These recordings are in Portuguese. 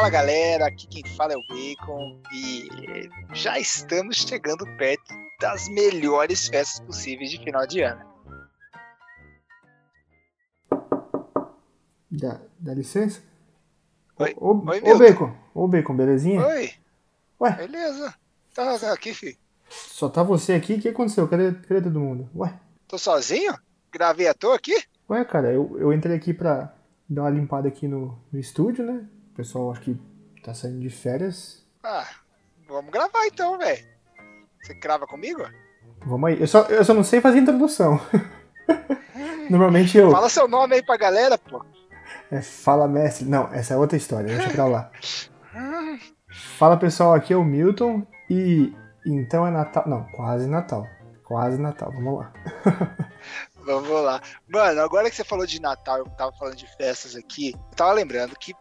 Fala galera, aqui quem fala é o Bacon e já estamos chegando perto das melhores festas possíveis de final de ano. Dá, dá licença? Oi, Ô, ô, Oi, ô. Bacon, ô Bacon, belezinha? Oi, Ué, beleza? Tá tá aqui, filho. só tá você aqui? O que aconteceu? Cadê, cadê todo mundo? Ué, Tô sozinho? Gravei à toa aqui? ué, cara, eu, eu entrei aqui pra dar uma limpada aqui no, no estúdio, né? Pessoal acho que tá saindo de férias. Ah, vamos gravar então, velho. Você grava comigo? Vamos aí. Eu só, eu só não sei fazer introdução. Normalmente eu. Fala seu nome aí pra galera, pô. É, fala mestre. Não, essa é outra história, deixa pra lá. Fala pessoal, aqui é o Milton e então é Natal. Não, quase Natal. Quase Natal, vamos lá. Vamos lá. Mano, agora que você falou de Natal, eu tava falando de festas aqui, eu tava lembrando que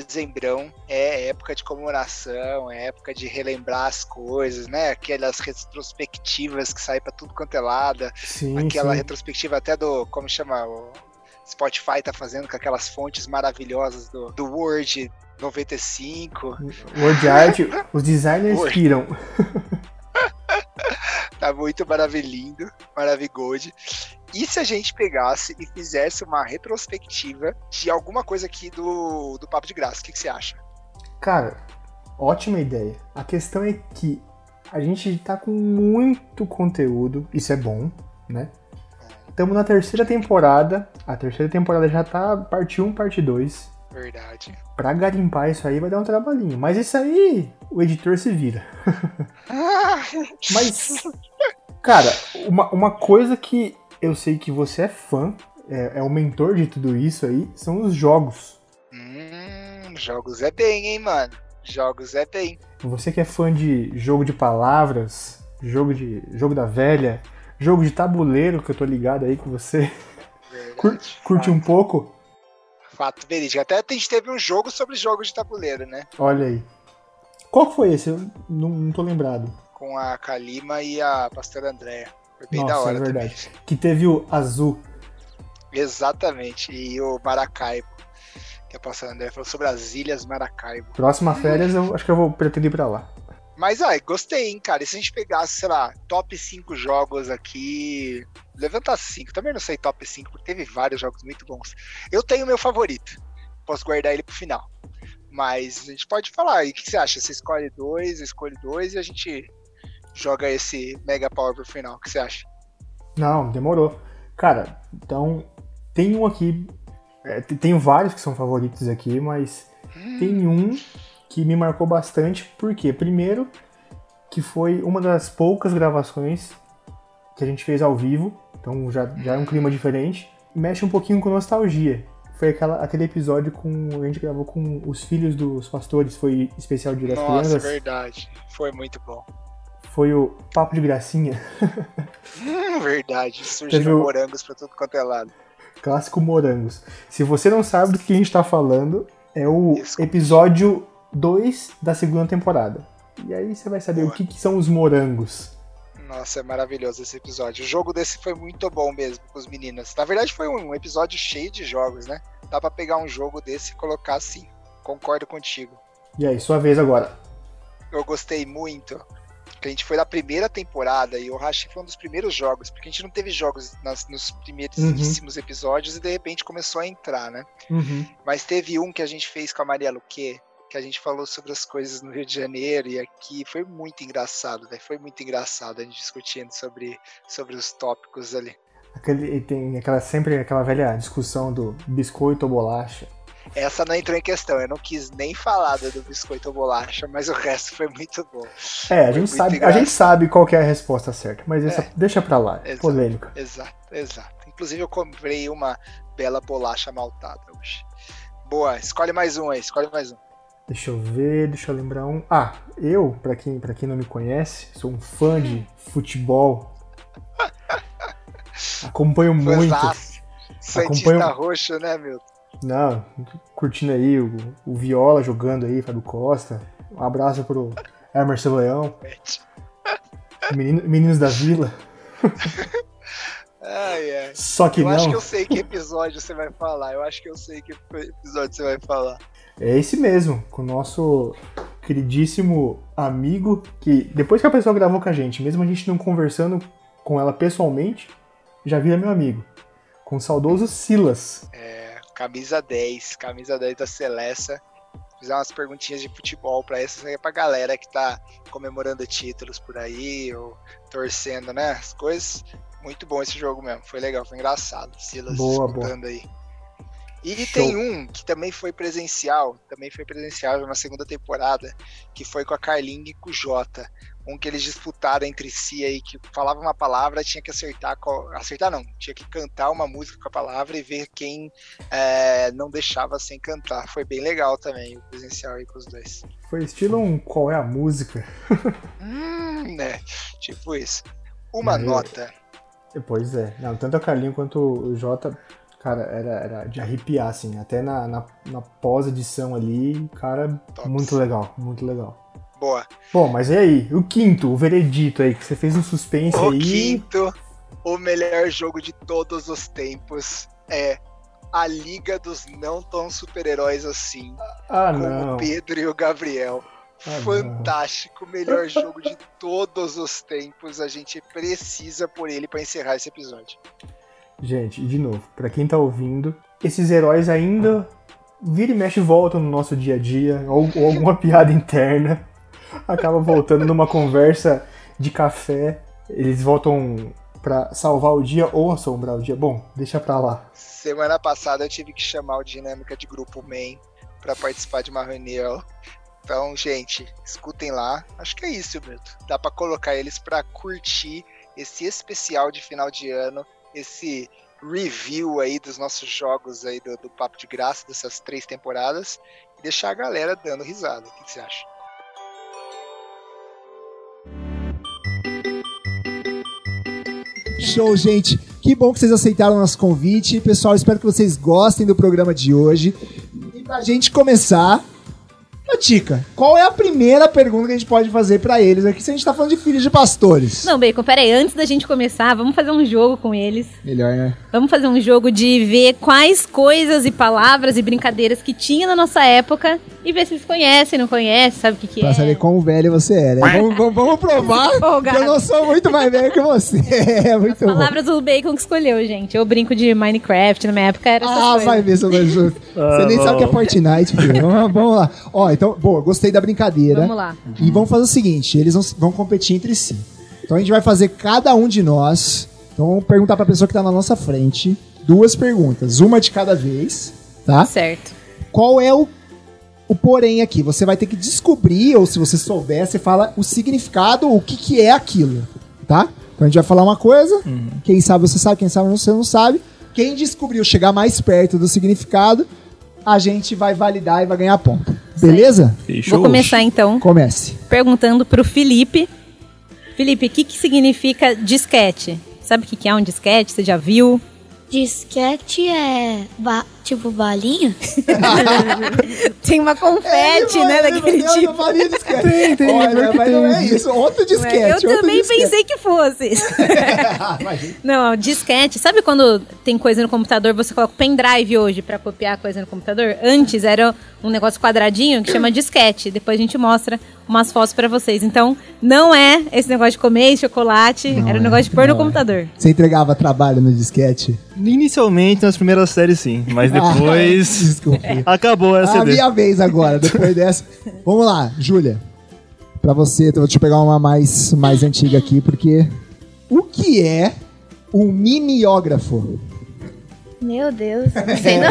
dezembrão é época de comemoração, é época de relembrar as coisas, né? Aquelas retrospectivas que saem pra tudo quanto é lado, Sim, aquela sim. retrospectiva até do, como chama, o Spotify tá fazendo com aquelas fontes maravilhosas do, do Word 95. Word Art, os designers Word. piram. Tá muito maravilhindo, maravigold. E se a gente pegasse e fizesse uma retrospectiva de alguma coisa aqui do, do Papo de Graça? O que, que você acha? Cara, ótima ideia. A questão é que a gente tá com muito conteúdo, isso é bom, né? Estamos na terceira temporada. A terceira temporada já tá parte 1, parte 2. Verdade. Pra garimpar isso aí vai dar um trabalhinho. Mas isso aí, o editor se vira. Mas, cara, uma, uma coisa que eu sei que você é fã, é, é o mentor de tudo isso aí, são os jogos. Hum, jogos é bem, hein, mano? Jogos é bem. Você que é fã de jogo de palavras, jogo de jogo da velha, jogo de tabuleiro, que eu tô ligado aí com você, Verdade. curte um pouco? Fato verídico. Até a gente teve um jogo sobre jogos de tabuleiro, né? Olha aí. Qual foi esse? Eu não, não tô lembrado. Com a Kalima e a Pastora Andréia. Foi bem da Nossa, hora é verdade. também. Que teve o azul. Exatamente. E o Maracaibo. Que a Pastora Andréia falou sobre as Ilhas Maracaibo. Próxima férias eu acho que eu vou pretender ir pra lá. Mas, ai, gostei, hein, cara. E se a gente pegasse, sei lá, top 5 jogos aqui. Levanta 5. Também não sei top 5, porque teve vários jogos muito bons. Eu tenho o meu favorito. Posso guardar ele pro final. Mas a gente pode falar. E o que você acha? Você escolhe dois, eu escolho dois e a gente joga esse Mega Power pro final. O que você acha? Não, demorou. Cara, então tem um aqui. é, t- tenho vários que são favoritos aqui, mas tem um que me marcou bastante, porque primeiro que foi uma das poucas gravações que a gente fez ao vivo, então já, já é um clima diferente. Mexe um pouquinho com nostalgia. Foi aquela, aquele episódio com. A gente gravou com os filhos dos pastores, foi especial Dia das Nossa, Crianças. verdade. Foi muito bom. Foi o Papo de Gracinha, Hum, verdade. Surgiram Teve morangos pra tudo quanto é lado. clássico Morangos. Se você não sabe do que a gente tá falando, é o Desculpa. episódio 2 da segunda temporada. E aí você vai saber Boa. o que, que são os morangos. Nossa, é maravilhoso esse episódio. O jogo desse foi muito bom mesmo com os meninos. Na verdade, foi um episódio cheio de jogos, né? Dá pra pegar um jogo desse e colocar assim. Concordo contigo. E aí, sua vez agora. Eu gostei muito. Que a gente foi na primeira temporada e achei que foi um dos primeiros jogos, porque a gente não teve jogos nas- nos primeiríssimos episódios e de repente começou a entrar, né? Uhum. Mas teve um que a gente fez com a Maria Luque, que a gente falou sobre as coisas no Rio de Janeiro e aqui. Foi muito engraçado, velho. Foi muito engraçado a gente discutindo sobre, sobre os tópicos ali. Aquele, tem aquela, sempre aquela velha discussão do biscoito ou bolacha. Essa não entrou em questão, eu não quis nem falar do, biscoito ou bolacha, mas o resto foi muito bom. É, a gente, muito sabe, a gente sabe qual que é a resposta certa, mas essa, É. deixa pra lá. Exato. Polêmica. Exato, exato. Inclusive eu comprei uma bela bolacha maltada hoje. Boa, escolhe mais um aí, escolhe mais um. Deixa eu ver, deixa eu lembrar um. Ah, eu, pra quem, pra quem não me conhece, sou um fã de futebol. Acompanho muito. Fãzaço. Santista Acompanho- roxo, né, meu? Não, curtindo aí o, o Viola jogando aí, Fábio Costa. Um abraço pro Emerson Leão, menino- meninos da vila. Ai, ai. Só que eu acho não. que eu sei que episódio você vai falar. Eu acho que eu sei que episódio você vai falar. É esse mesmo, com o nosso queridíssimo amigo, que depois que a pessoa gravou com a gente, mesmo a gente não conversando com ela pessoalmente, já vira meu amigo. Com o saudoso Silas. É, camisa 10, camisa 10 da Celeste. Fizer umas perguntinhas de futebol pra essa aí pra galera que tá comemorando títulos por aí, ou torcendo, né? As coisas. Muito bom esse jogo mesmo. Foi legal, foi engraçado. Silas Boa, escutando boa. aí. E Show. tem um que também foi presencial, também foi presencial na segunda temporada, que foi com a Carlinha e com o Jota. Um que eles disputaram entre si aí, que falava uma palavra, tinha que acertar, qual- acertar não, tinha que cantar uma música com a palavra e ver quem é, não deixava sem cantar. Foi bem legal também o presencial aí com os dois. Foi estilo um qual é a música? Hum, né? Tipo isso. Uma É. nota. Pois é. Não, tanto a Carlinho quanto o Jota, cara, era, era de arrepiar, assim. Até na, na, na pós-edição ali, cara, Tops. muito legal, muito legal. Boa. Bom, mas e aí? O quinto, o veredito aí, que você fez um suspense O aí. quinto, o melhor jogo de todos os tempos é a Liga dos Não Tão Super-Heróis Assim, Ah, com não. o Pedro e o Gabriel. Ah, não. Fantástico, melhor jogo de todos os tempos. A gente precisa por ele para encerrar esse episódio. Gente, de novo, pra quem tá ouvindo, esses heróis ainda vira e mexe e voltam no nosso dia a dia, ou, ou alguma piada interna, acaba voltando numa conversa de café, eles voltam pra salvar o dia ou assombrar o dia. Bom, deixa pra lá. Semana passada eu tive que chamar o Dinâmica de Grupo Man para participar de uma reunião. Então, gente, escutem lá. Acho que é isso, Milton. Dá para colocar eles para curtir esse especial de final de ano, esse review aí dos nossos jogos aí do, do Papo de Graça dessas três temporadas e deixar a galera dando risada. O que você acha? Show, gente. Que bom que vocês aceitaram o nosso convite. Pessoal, espero que vocês gostem do programa de hoje. E pra gente começar, Tica, qual é a primeira pergunta que a gente pode fazer pra eles aqui se a gente tá falando de filhos de pastores? Não, Bacon, peraí, antes da gente começar, vamos fazer um jogo com eles. Melhor, né? Vamos fazer um jogo de ver quais coisas e palavras e brincadeiras que tinha na nossa época e ver se eles conhecem, não conhecem, sabe o que, que Pra é. saber quão velho você é, né? Vamos, vamos- vamos provar que eu não sou muito mais velho que você. É muito bom. Palavras do Bacon que escolheu, gente. Eu brinco de Minecraft, na minha época era Ah, coisas. vai ver se eu não junto. Você nem sabe o que é Fortnite, filho. Vamos, vamos lá. Ó, então, boa, gostei da brincadeira. Vamos lá. E vamos fazer o seguinte: eles vão, vão competir entre si. Então a gente vai fazer cada um de nós. Então vamos perguntar pra pessoa que tá na nossa frente duas perguntas, uma de cada vez, tá? Certo. Qual é o, o porém aqui? Você vai ter que descobrir, ou se você souber, você fala o significado, o que, que é aquilo, tá? Então a gente vai falar uma coisa, quem sabe você sabe, quem sabe você não sabe. Quem descobriu chegar mais perto do significado, a gente vai validar e vai ganhar ponto. Beleza? Vou começar então Comece. perguntando pro Felipe. Felipe, o que, que significa disquete? Sabe o que, que é um disquete? Você já viu? Disquete é ba- tipo balinha? Tem uma confete, né, daquele tipo. Tem, tem, Olha, mas não é isso. Outro disquete. Eu outro também disquete. pensei que fosse. Não, disquete. Sabe quando tem coisa no computador, você coloca o pendrive hoje pra copiar coisa no computador? Antes era um negócio quadradinho que chama disquete. Depois a gente mostra umas fotos pra vocês. Então, não é esse negócio de comer chocolate, Não era um é, negócio de pôr no é. computador. Você entregava trabalho no disquete? Inicialmente nas primeiras séries sim, mas depois Ah, desculpa. acabou essa A CD. minha vez agora, depois dessa. Vamos lá, Júlia. Pra você, então, deixa eu pegar uma mais, mais antiga aqui, porque. O que é um mimeógrafo? Meu Deus, não sei não.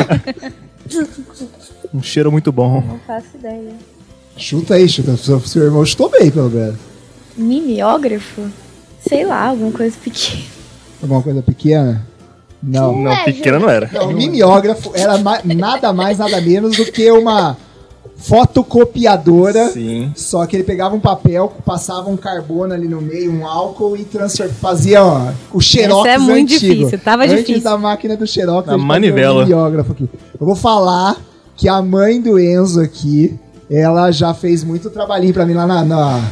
Um cheiro muito bom. Não faço ideia. Chuta aí, chuta. Seu, irmão chutou bem, pelo menos. Mimeógrafo? Sei lá, alguma coisa pequena. Alguma coisa pequena? Não. Não, É, pequena não era. Não, o mimeógrafo era ma- nada mais, nada menos do que uma fotocopiadora. Sim. Só que ele pegava um papel, passava um carbono ali no meio, um álcool e transfer... fazia ó, o xerox Essa é muito antigo. difícil, tava Antes difícil. da máquina do xerox. A fazia manivela. um aqui. Eu vou falar que a mãe do Enzo aqui, ela já fez muito trabalhinho pra mim lá na... na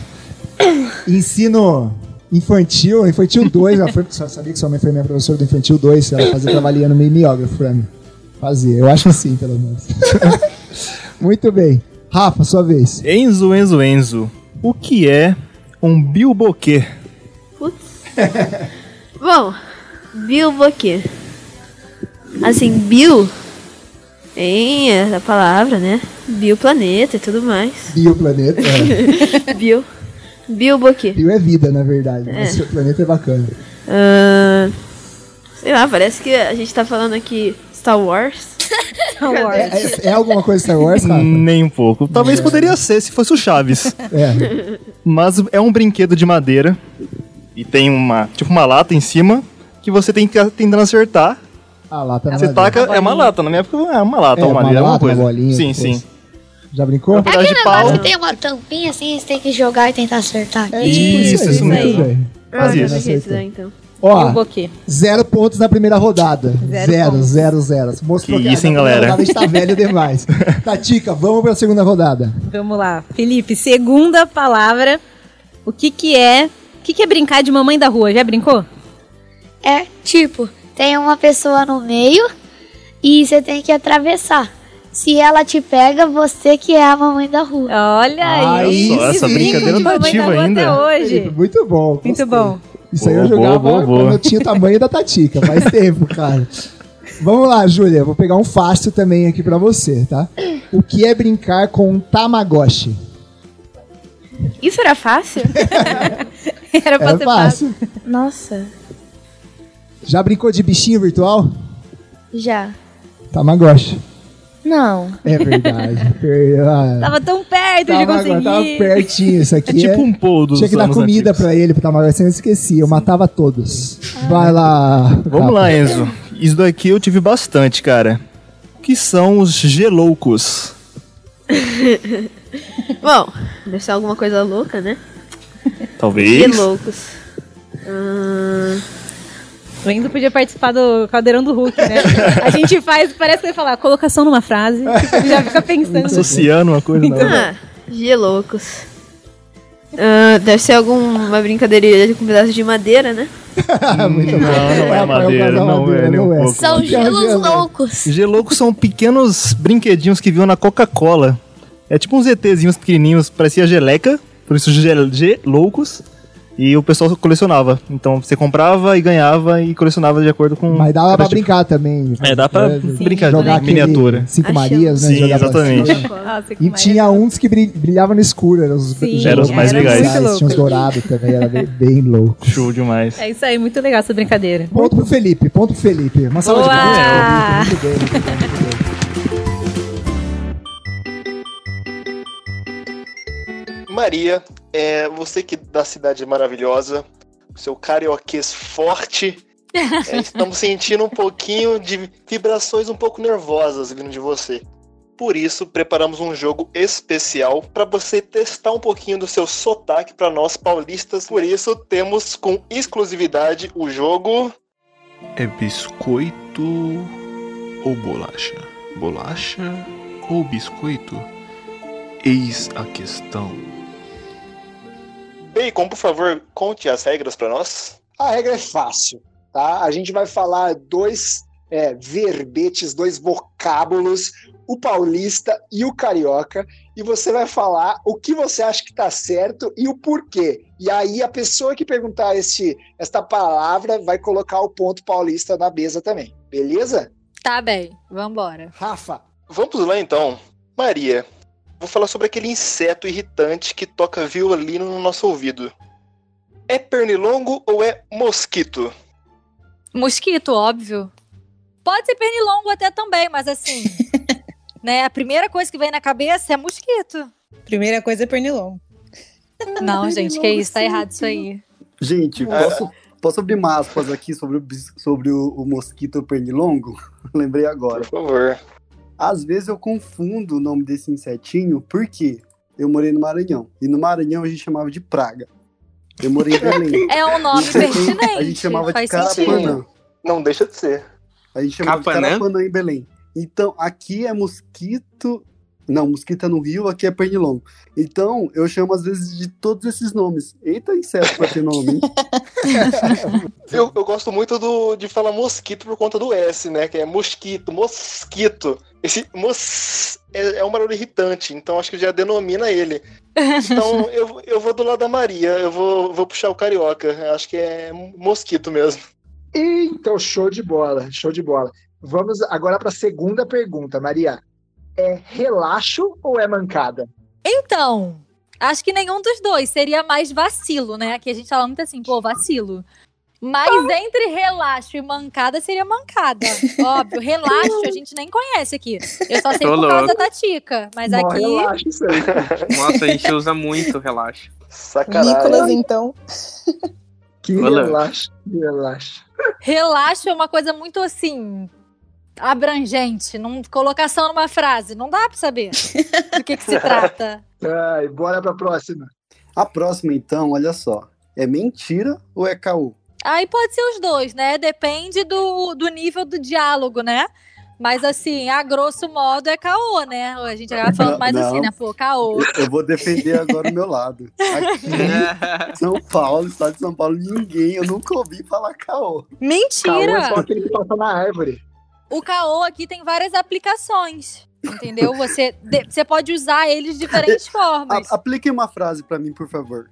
ensino... Infantil, Infantil 2, ela foi, sabia que sua mãe foi minha professora do Infantil 2, ela fazia trabalhinho no mimeógrafo pra mim. Fazia, eu acho que sim, pelo menos. Muito bem. Rafa, sua vez. Enzo, Enzo, Enzo. O que é um bilboquê? Bom, Bilboquê. Assim, Bil tem essa palavra, né? Bioplaneta e tudo mais. Bioplaneta. É. Bio. Bilboquê. Bio é vida, na verdade. Mas o planeta é bacana. Ah, sei lá, parece que a gente tá falando aqui Star Wars. Star Wars. É, é- é alguma coisa Star Wars, Rafa? Nem um pouco. Talvez poderia ser se fosse o Chaves. É. Mas é um brinquedo de madeira e tem uma, tipo uma lata em cima que você tem que ficar tentando acertar. Ah, lá tá na Você madeira. taca, é uma lata, na minha época é uma lata, É, uma uma madeira, alguma lata, uma coisa. bolinha, sim, depois. sim. Já brincou? Um pedaço de Aquele pau. negócio que tem uma tampinha assim, você tem que jogar e tentar acertar. É Isso, tipo isso muito mesmo. bem. Faz Ah, isso. isso daí, então. Ó, zero pontos na primeira rodada. Zero Zero, pontos. zero, zero. Mostrou Que que isso, hein, galera? rodada a gente tá velho demais. Tatica, vamos pra segunda rodada. Vamos lá. Felipe, segunda palavra. O que que é... O que que é brincar de mamãe da rua? Já brincou? É tipo, tem uma pessoa no meio e você tem que atravessar. Se ela te pega, você que é a mamãe da rua. Olha aí. Aí Só essa brincadeira de tá mamãe da ativa rua ainda. até hoje. Muito bom. Muito gostei. bom. Isso aí eu Boa, jogava boa, boa, boa. quando eu tinha o tamanho da Tatica. Faz tempo, cara. Vamos lá, Júlia. Vou pegar um fácil também aqui pra você, tá? O que é brincar com um Tamagotchi? Isso era fácil? Era pra É ser fácil. Nossa. Já brincou de bichinho virtual? Já. Tamagotchi. Não. É verdade. Ah, Tava tão perto de tava, conseguir. tava pertinho. Isso aqui É tipo um dos Tinha que dar comida antigos. pra ele, pro Tamagotchi. Você não esquecia. Eu matava todos. Vai lá. Vamos lá, Enzo. Isso daqui eu tive bastante, cara. O que são os geloucos? Bom, deve ser alguma coisa louca, né? Talvez. Que loucos. Ah, O Enzo podia participar do Caldeirão do Hulk, né? A gente faz, parece que vai falar colocação numa frase, ele já fica pensando. Associando uma coisa na outra. ah geloucos. Ah, deve ser alguma brincadeirinha com pedaço de madeira, né? Muito bom. Não, não é Rafael madeira, não é nem um pouco. São Que é um gelos gelo. loucos. Geloucos são pequenos brinquedinhos que viam na Coca-Cola. É tipo uns ETzinhos pequenininhos, parecia geleca, por isso gel- geloucos. E o pessoal colecionava. Então você comprava e ganhava e colecionava de acordo com. Mas dava pra tipo. brincar também. É, dá pra Sim. brincar Jogar de miniatura. Cinco. Marias, né? Sim, exatamente. Nossa, que E tinha uns que bri- brilhavam no escuro, eram os, Sim, os Eram os mais jogos legais. Tinha uns dourados também, era bem, bem louco. Show demais. É isso aí, muito legal essa brincadeira. Ponto pro Felipe, ponto pro Felipe. Uma salva de palmas. Muito bem, muito bem, muito bem. Maria, é, você que da cidade maravilhosa, seu carioquês forte, é, estamos sentindo um pouquinho de vibrações um pouco nervosas vindo de você. Por isso, preparamos um jogo especial para você testar um pouquinho do seu sotaque para nós paulistas. Por isso, temos com exclusividade o jogo É biscoito ou bolacha? Bolacha ou biscoito? Eis a questão. Bacon, por favor, conte as regras para nós. A regra é fácil, tá? A gente vai falar dois é, verbetes, dois vocábulos, o paulista e o carioca, e você vai falar o que você acha que tá certo e o porquê. E aí a pessoa que perguntar este, esta palavra vai colocar o ponto paulista na mesa também, beleza? Tá bem, vambora. Rafa, Vamos lá então. Maria, vou falar sobre aquele inseto irritante que toca violino no nosso ouvido. É pernilongo ou é mosquito? Mosquito, óbvio. Pode ser pernilongo até também, mas assim. né, a primeira coisa que vem na cabeça é mosquito. Primeira coisa é pernilongo. Não, gente, que isso, tá errado isso aí. Gente, posso, posso abrir aspas aqui sobre o, sobre o, o mosquito pernilongo? Lembrei agora. Por favor. Às vezes eu confundo o nome desse insetinho, porque eu morei no Maranhão. E no Maranhão a gente chamava de praga. Eu morei em Belém. É um nome pertinente. A gente chamava de carapanã. sentido. Não deixa de ser. A gente chamava Capanã? de carapanã em Belém. Então, aqui é mosquito. Não, mosquito é no Rio, aqui é pernilongo. Então, eu chamo às vezes de todos esses nomes. Eita, inseto pra ter nome, hein? Eu, eu gosto muito do, de falar mosquito por conta do S, né? Que é mosquito, mosquito. Esse mos é, é um barulho irritante, então acho que já denomina ele. Então eu, eu vou do lado da Maria, eu vou, vou puxar o carioca. Acho que é mosquito mesmo. Então, show de bola, show de bola. Vamos agora para a segunda pergunta, Maria. É relaxo ou é mancada? Então, acho que nenhum dos dois. Seria mais vacilo, né? Aqui a gente fala muito assim, pô, vacilo. Mas entre relaxo e mancada seria mancada. Óbvio, relaxo a gente nem conhece aqui. Eu só sei Tô por causa louco. da Tica. Mas Mó aqui. relaxo isso aí. Nossa, a gente usa muito, relaxa. Sacanagem. Nicolas, então. Que Olá. relaxo, relaxo. Relaxo é uma coisa muito assim. Abrangente, num, colocação numa frase, não dá pra saber do que, que se trata. Ai, bora pra próxima. A próxima, então, olha só. É mentira ou é caô? Aí pode ser os dois, né? Depende do, do nível do diálogo, né? Mas assim, a grosso modo é caô, né? A gente acaba falando mais Não. assim, né? Pô, caô. Eu, eu vou defender agora o meu lado. Aqui, São Paulo, estado de São Paulo, ninguém, eu nunca ouvi falar caô. Caô Mentira! é só aquele que passa na árvore. O caô aqui tem várias aplicações. Entendeu? Você, de- você pode usar eles de diferentes formas. A- aplique uma frase pra mim, por favor.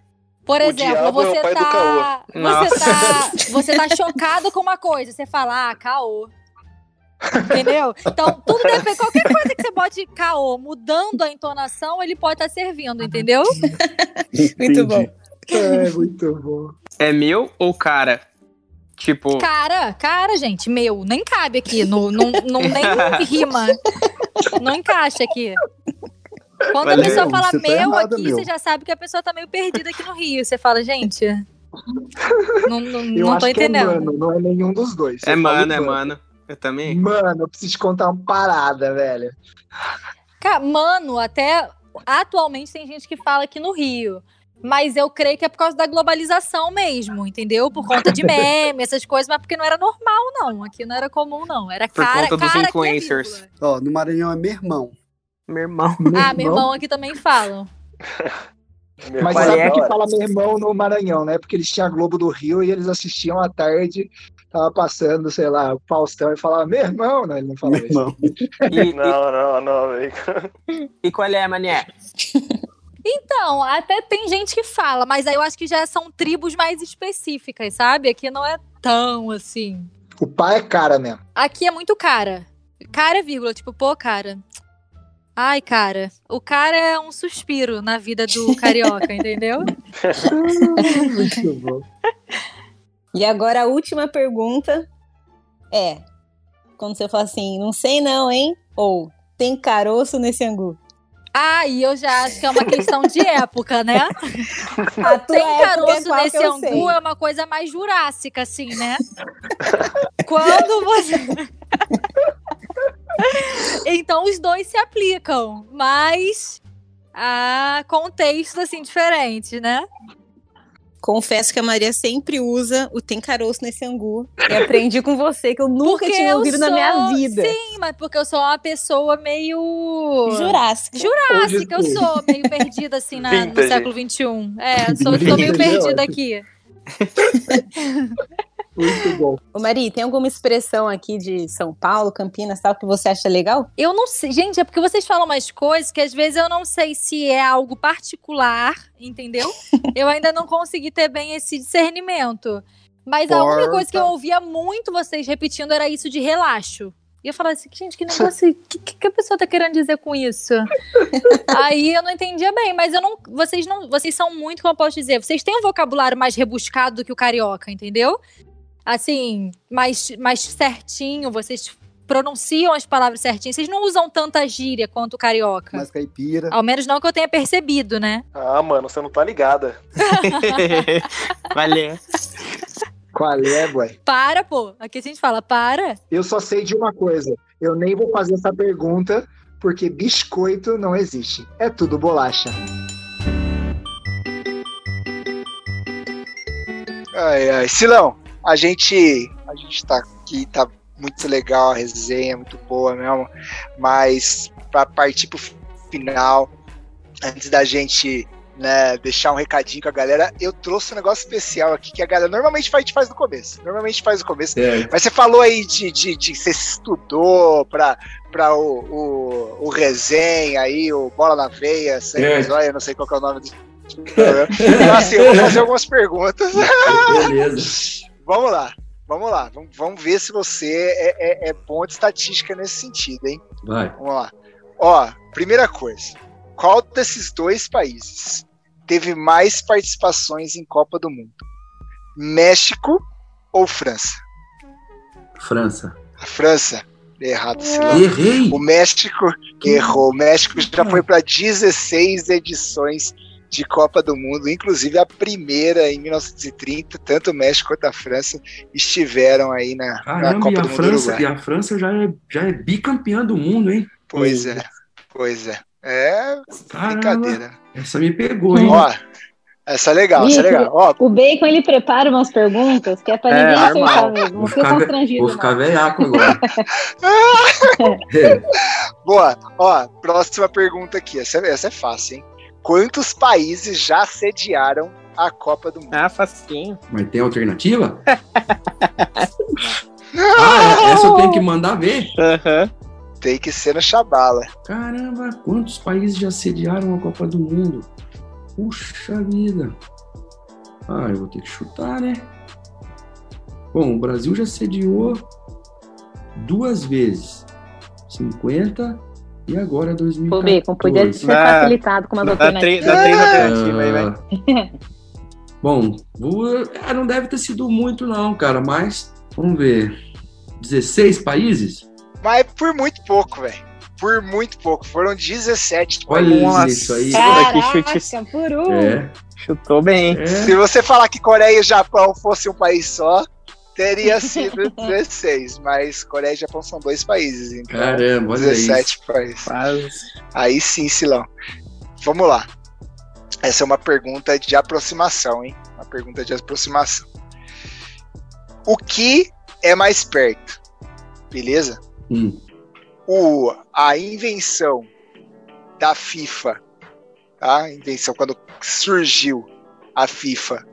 Por exemplo, é você do tá, você tá. Você tá chocado com uma coisa. Você fala, ah, caô. Entendeu? Então, tudo depende. Qualquer coisa que você bote caô, mudando a entonação, ele pode estar servindo, entendeu? Muito bom. É, muito bom. É meu ou cara? Tipo, Cara, cara, gente, meu, nem cabe aqui. Não, não, não nem rima. Não encaixa aqui. Quando a Valeu, pessoa fala tá meu errado, aqui, meu. você já sabe que a pessoa tá meio perdida aqui no Rio. Você fala, gente. Não, não, Eu não acho tô que é entendendo. mano, não é nenhum dos dois. é mano, é mano. Eu também. Mano, eu preciso te contar uma parada, velho. Cara, mano, até atualmente tem gente que fala aqui no Rio. Mas eu creio que é por causa da globalização mesmo, entendeu? Por conta de meme, essas coisas, mas porque não era normal, não. Aqui não era comum, não. Era Por cara, conta dos cara é influencers. Ó, no Maranhão é meu irmão. Meu irmão. Ah, meu irmão aqui também falam. Meu Mas sabe é que fala meu irmão no Maranhão, né? Porque eles tinham a Globo do Rio e eles assistiam à tarde, tava passando, sei lá, o Faustão e falava, meu irmão, não, ele não falava Meu isso. E, Não, não, não, velho. e, e qual é, mané? Então, até tem gente que fala, mas aí eu acho que já são tribos mais específicas, sabe? Aqui não é tão assim. O pai é cara mesmo. Aqui é muito cara. Cara, vírgula, tipo, pô, cara. Ai, cara. O cara é um suspiro na vida do carioca, entendeu? Muito bom. E agora a última pergunta é: quando você fala assim, não sei não, hein? Ou tem caroço nesse angu? Ah, e eu já acho que é uma questão de época, né? A tua Tem é caroço que nesse angu sei. é uma coisa mais jurássica, assim, né? Quando você. Então os dois se aplicam, mas há contextos assim diferentes, né? Confesso que a Maria sempre usa o tem caroço nesse angu. E aprendi com você que eu nunca Porque tinha eu ouvido na sou- minha vida. Sim, mas porque eu sou uma pessoa meio. Jurássica. Jurássica, eu sou meio perdida assim na- no século XXI. É, sou, sou meio perdida aqui. Muito bom. Ô Mari, tem alguma expressão aqui de São Paulo, Campinas, tal, que você acha legal? Eu não sei, gente, é porque vocês falam umas coisas que às vezes eu não sei se é algo particular, entendeu? eu ainda não consegui ter bem esse discernimento. Mas a única coisa que eu ouvia muito vocês repetindo era isso de relaxo. E eu falava assim, gente, que negócio, o que, que a pessoa tá querendo dizer com isso? Aí eu não entendia bem, mas eu não, vocês não, vocês são muito, como eu posso dizer, vocês têm um vocabulário mais rebuscado do que o carioca, entendeu? Assim, mais, mais certinho, vocês pronunciam as palavras certinho, vocês não usam tanta gíria quanto o carioca. Mais caipira. Ao menos não que eu tenha percebido, né? Ah, mano, você não tá ligada. Valeu. Qual é, boy? Para, pô. Aqui a gente fala, para. Eu só sei de uma coisa. Eu nem vou fazer essa pergunta, porque biscoito não existe. É tudo bolacha. Ai, ai. Silão, a gente, a gente tá aqui, tá muito legal a resenha, muito boa mesmo. Mas para partir pro final, antes da gente né, deixar um recadinho com a galera, eu trouxe um negócio especial aqui que a galera normalmente faz, faz no começo. Normalmente faz no começo. É. Mas você falou aí de, de, de você estudou pra o, o, o resenha aí, o Bola na Veia, sangue É. não sei qual que é o nome do. Então, assim, eu vou fazer algumas perguntas. Beleza. Vamos lá, vamos lá. Vamos, vamos ver se você é, é, é bom de estatística nesse sentido, hein? Vai. Vamos lá. Ó, primeira coisa. Qual desses dois países teve mais participações em Copa do Mundo? México ou França? França. A França. Errado. Ah. Errei. O México errou. O México já foi para 16 edições de Copa do Mundo, inclusive a primeira em 1930. Tanto o México quanto a França estiveram aí na, na Caramba, Copa e a, do Mundo França, Uruguai. e a França já é, já é bicampeã do mundo, hein? Pois é, pois é. É brincadeira. Essa me pegou, hein? Ó, essa é legal, essa é legal. Ó, O Bacon, ele prepara umas perguntas que é pra É, ninguém acertar normal. mesmo. Vou fica constrangido, vou ficar velhaco agora. Boa. Ó, próxima pergunta aqui. Essa, essa é fácil, hein? Quantos países já sediaram a Copa do Mundo? Ah, facinho. Mas tem alternativa? ah, essa eu tenho que mandar ver? Tem que ser no Chabala. Caramba, quantos países já sediaram a Copa do Mundo? Puxa vida. Ah, eu vou ter que chutar, né? Bom, o Brasil já sediou duas vezes. 50 e agora Ô, 2014. Bacon, podia ser Ah, facilitado com umas dá alternativas. dá três alternativas aí, vai. Bom, vou- ah, não deve ter sido muito não, cara, mas vamos ver. 16 países? Mas por muito pouco, velho. Por muito pouco. Foram 17 Olha países. isso aí. Caraca, por um. É. Chutou bem. Se você falar que Coreia e Japão fosse um país só, teria sido 16. Mas Coreia e Japão são dois países. Então, Caramba, olha 17 países. Aí sim, Silão. Vamos lá. Essa é uma pergunta de aproximação, hein? Uma pergunta de aproximação. O que é mais perto? Beleza? Hum. O, a invenção da FIFA, tá? A invenção quando surgiu a FIFA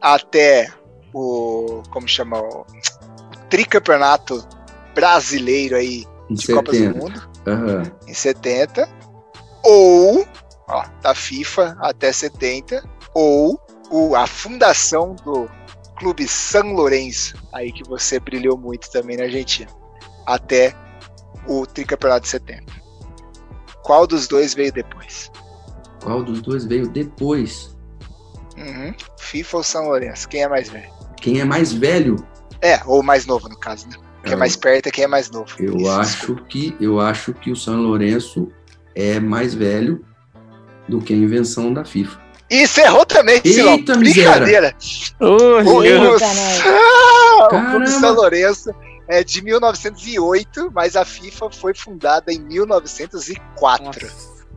até o como chama o, tricampeonato brasileiro aí Em de Copas do 70. Mundo Aham. em 70 ou ó, da FIFA até 70 ou o, a fundação do Clube San Lourenço aí que você brilhou muito também na Argentina até o tricampeonato de 70 qual dos dois veio depois Qual dos dois veio depois? Uhum. FIFA ou São Lourenço quem é mais velho Quem é mais velho? é ou mais novo no caso né quem é mais perto é quem é mais novo Eu acho que eu acho que o São Lourenço é mais velho do que a invenção da FIFA. Isso errou também, Silão. Eita, Brincadeira. O, Ah, Clube São Lourenço é de 1908, mas a FIFA foi fundada em 1904.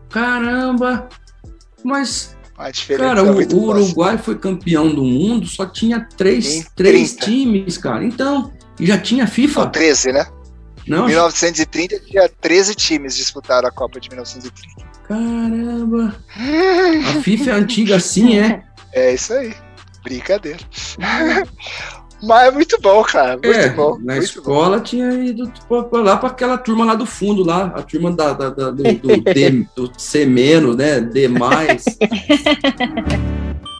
Caramba! Mas A diferença Cara, é o, o. Uruguai foi campeão do mundo, só tinha três, três 30. times, cara. Então, e já tinha FIFA? Não, 13, né? Não, Em 1930 tinha 13 times disputaram a Copa de 1930. caramba. A FIFA é antiga assim, é? É isso aí. Brincadeira. Mas é muito bom, cara. Muito é, bom. na muito escola tinha ido tipo, pra lá para aquela turma lá do fundo, lá, a turma da, da- da- do, do, D, do C menos, né? D mais.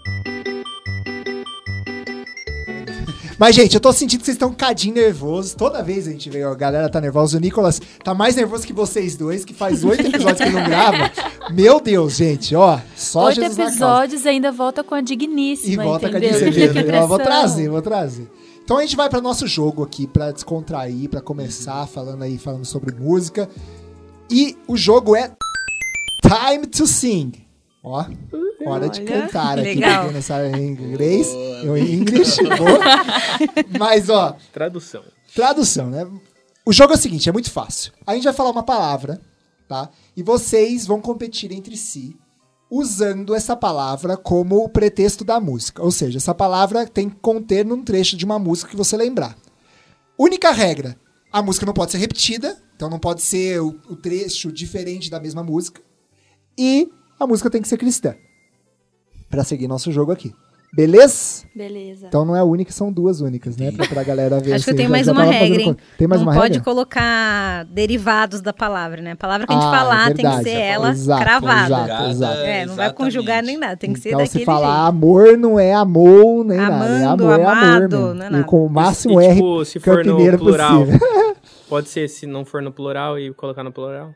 Mas, gente, eu tô sentindo que vocês estão um cadinho nervosos. Toda vez a gente vê, ó, a galera tá nervosa. O Nicolas tá mais nervoso que vocês dois, que faz oito episódios que não grava. Meu Deus, gente, ó. Só Oito Jesus episódios ainda volta com a digníssima, E volta com a entendeu? certeza. Que Eu vou trazer, vou trazer. Então a gente vai para nosso jogo aqui para descontrair, para começar falando aí, falando sobre música. E o jogo é Time to Sing. Ó, hora de Olha, cantar aqui legal. quem não sabe inglês, eu em inglês, boa. Mas ó, Tradução. Tradução, né? O jogo é o seguinte, é muito fácil. A gente vai falar uma palavra, tá? E vocês vão competir entre si usando essa palavra como o pretexto da música. Ou seja, essa palavra tem que conter num trecho de uma música que você lembrar. Única regra, a música não pode ser repetida, então não pode ser o, o trecho diferente da mesma música. E a música tem que ser cristã. Pra seguir nosso jogo aqui. Beleza? Beleza. Então não é a única, são duas únicas, né? Pra, pra galera ver. Acho que assim, tem já- mais já uma regra, hein? Tem mais não uma pode regra? colocar derivados da palavra, né? A palavra que a gente Ah, falar é tem que ser ela Exato, cravada. exato, exato. É, não vai conjugar nem nada, tem que ser Então, se daquele falar jeito. amor, não é amor nem nada. É Amando, amor, é amor amado, mesmo. não é E nada. com o máximo E, R tipo, se for no plural. possível. Pode ser se não for no plural e colocar no plural.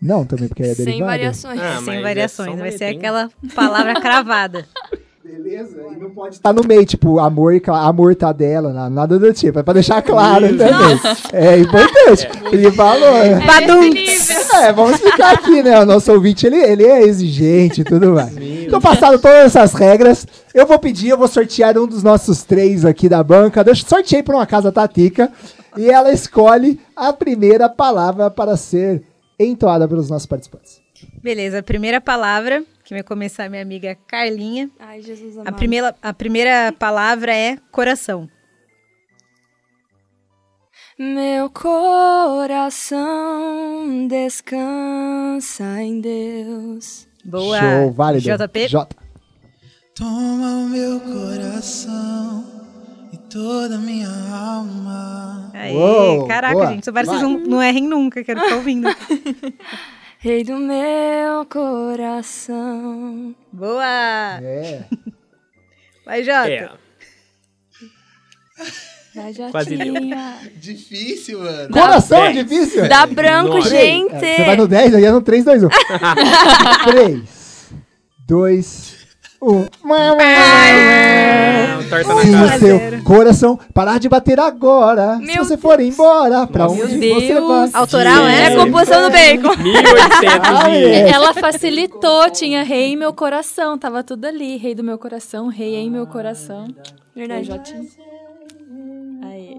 Não, também, porque é Sem derivado. variações. Ah, Sem é variações, vai ser letrinha. aquela palavra cravada. Beleza, e não pode estar no meio, tipo, amor, e amor tá dela, na- nada do tipo. É pra deixar claro Meu também. É importante. Ele falou. né? Badum. É, vamos explicar aqui, né? O nosso ouvinte, ele, ele é exigente e tudo mais. Então, passado todas essas regras, eu vou pedir, eu vou sortear um dos nossos três aqui da banca. Eu sorteei por uma casa Tatica e ela escolhe a primeira palavra para ser entoada pelos nossos participantes. Beleza, a primeira palavra, que vai começar minha amiga Carlinha. Ai, Jesus A amado. primeira, a primeira palavra é coração. Meu coração descansa em Deus. Boa. Show, válido. JP. J. Toma o meu coração toda a minha alma. Aê, Uou, caraca, boa. gente, tomara que vocês não, não errem nunca, quero ficar ouvindo. Rei do meu coração. Boa! É. Vai, Jota. É. Vai, Quase deu. Difícil, mano. Coração é difícil? Dá branco, Nossa. gente. É, Você vai no 10, aí é no 3, 2, 1. 3, 2, 1. Não, torta na Se cara. o seu coração parar de bater agora, se Meu você for embora, pra Nossa. onde Meu você Deus. vai? Autoral, É é? composição do bacon. 1800 Ah, e... é. Ela facilitou, tinha rei em meu coração, tava tudo ali. Rei do meu coração, rei em meu coração. Verdade. Jotinha. Aí.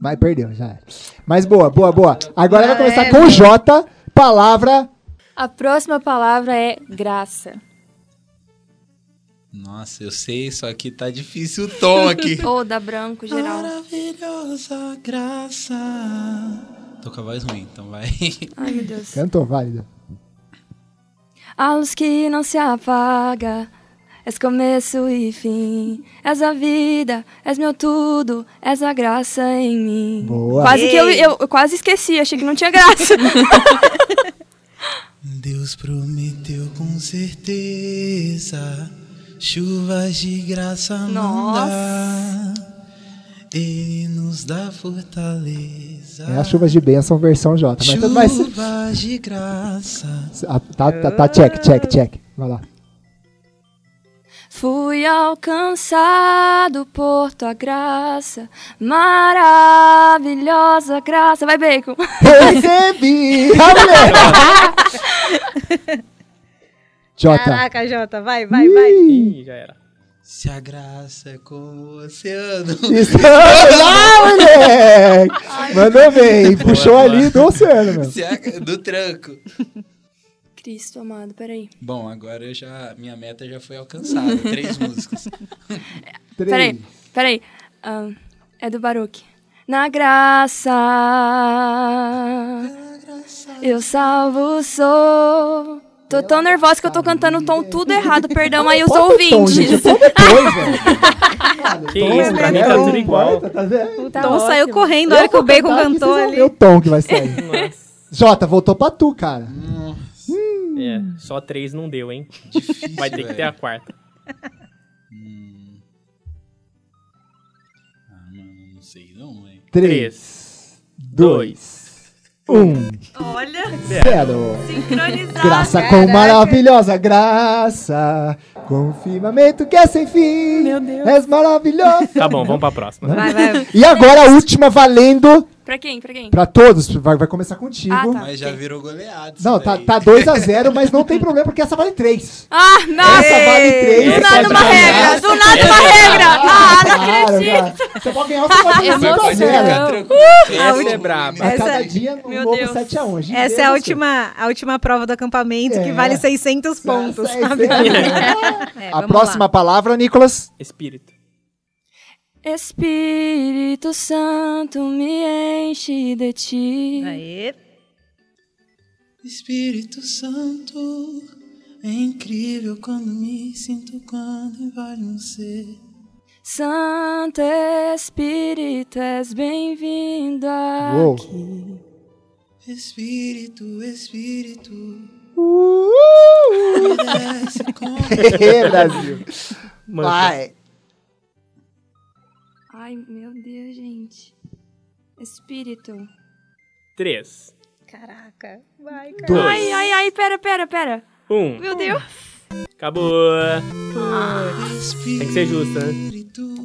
Mas perdeu, já. Mas boa, boa, boa. Agora vai Ah, começar é, com o? J, palavra. A próxima palavra é graça. Nossa, eu sei, só que tá difícil o tom aqui. Ou dá branco, geral. Maravilhosa graça. Tô com a voz ruim, então vai. Ai, meu Deus. Cantou, válido. A luz que não se apaga. És começo e fim. És a vida, és meu tudo, és a graça em mim. Boa. Quase que eu, eu, eu quase esqueci, achei que não tinha graça. Deus prometeu com certeza chuvas de graça mandar. Ele nos dá fortaleza. É a chuvas de bênção versão J. Mas tudo mais. Chuvas de graça. Ah, Tá, tá, tá, check, check, check. Vai lá. Fui alcançado por tua graça, maravilhosa graça. Vai, Bacon. Recebi! A mulher! J. Caraca, Jota, vai, vai, vai. Ih, já era. Se a graça é como o oceano. Estamos lá, moleque! Mandou bem. Puxou Boa, ali boa. do oceano, meu. Se a- do tranco. Cristo amado, peraí. Bom, agora eu já minha meta já foi alcançada. Três músicas. Três. Peraí, peraí. É do Baruch. Na graça, eu salvo sou. Tô tão nervosa que eu tô cantando o tom tudo errado, perdão aí os tom, gente, ouvintes. põe depois, velho. Que isso, pra mim tá tudo igual. Tá? O Tom saiu correndo a hora que o Bacon cantou É ali. o tom que vai sair. Nossa. Jota, voltou pra tu, cara. É, só três não deu, hein? Vai ter que ter a quarta. Ah, mano, não sei não, velho. 3, 2, 1. Olha, Zero. sincronizado. Graça com maravilhosa graça, com firmamento que é sem fim. Meu Deus. És maravilhoso. Tá bom, vamos pra próxima. Vai, vai. E agora a última valendo Pra quem? Pra quem? pra todos. Vai, vai começar contigo. Ah, tá. Mas já virou goleado. Não, tá, daí. tá 2x0, mas não tem problema porque essa vale 3. Ah, não! Essa vale 3. Do nada uma regra! Do nada uma regra! Ah, não acredito! Você pode ganhar ou você pode ganhar Emoção. 5 a 0. Fica tranquilo. Essa é braba. A cada dia um Meu novo Deus. 7x1. Essa é a última, a última prova do acampamento que É. vale 600 pontos, é. É, A próxima lá. palavra, Nicolas. Espírito. Espírito Santo me enche de ti. Aê. Espírito Santo, É incrível quando me sinto quando invade um ser. Santo Espírito, és bem-vindo aqui. Espírito, Espírito. Uh! me desce com- Ê, Brasil. Vai. Ai, meu Deus, gente. Espírito. Três. Caraca. Vai, cara. Dois. Ai, ai, ai, pera, pera, pera. Um. Meu Deus. Acabou. Tem que ser justa, né?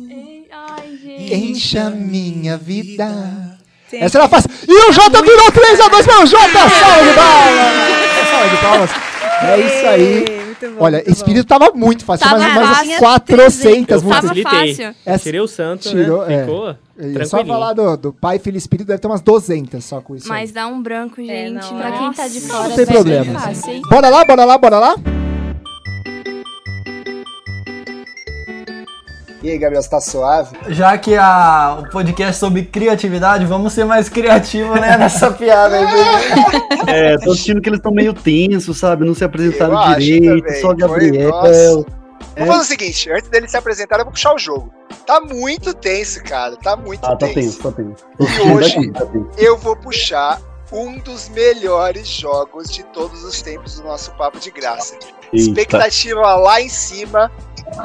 Ei, Ai, gente. Encha minha vida. Essa era fácil. E o Jota virou 3x2 para o Jota. Salve de palmas. Salve de palmas. É isso aí. Olha, Espírito tava muito fácil. Tava mais, mais fácil. umas 400 Eu músicas. facilitei. Essa- Tirei o santo, Tirou, né? é. Ficou É só tranquilinho. falar do, do Pai, Filho e Espírito, deve ter umas 200 só com isso. aí. Mas dá um branco, gente. não, pra é. quem tá de fora. Não tem problema. fácil, hein? Bora lá, bora lá, bora lá? E aí, Gabriel, você tá suave? Já que a, o podcast é sobre criatividade, vamos ser mais criativos, né, nessa piada aí. É, tô sentindo que eles estão meio tensos, sabe? Não se apresentaram Eu direito, só foi, Gabriel. nossa. É. Vamos fazer o seguinte, antes dele se apresentar, eu vou puxar o jogo. Tá muito tenso, cara. Tá muito Ah, tá tenso. tenso, tá tenso. E sentindo hoje aqui, tá tenso. eu vou puxar um dos melhores jogos de todos os tempos do nosso Papo de Graça. Eita. Expectativa lá em cima.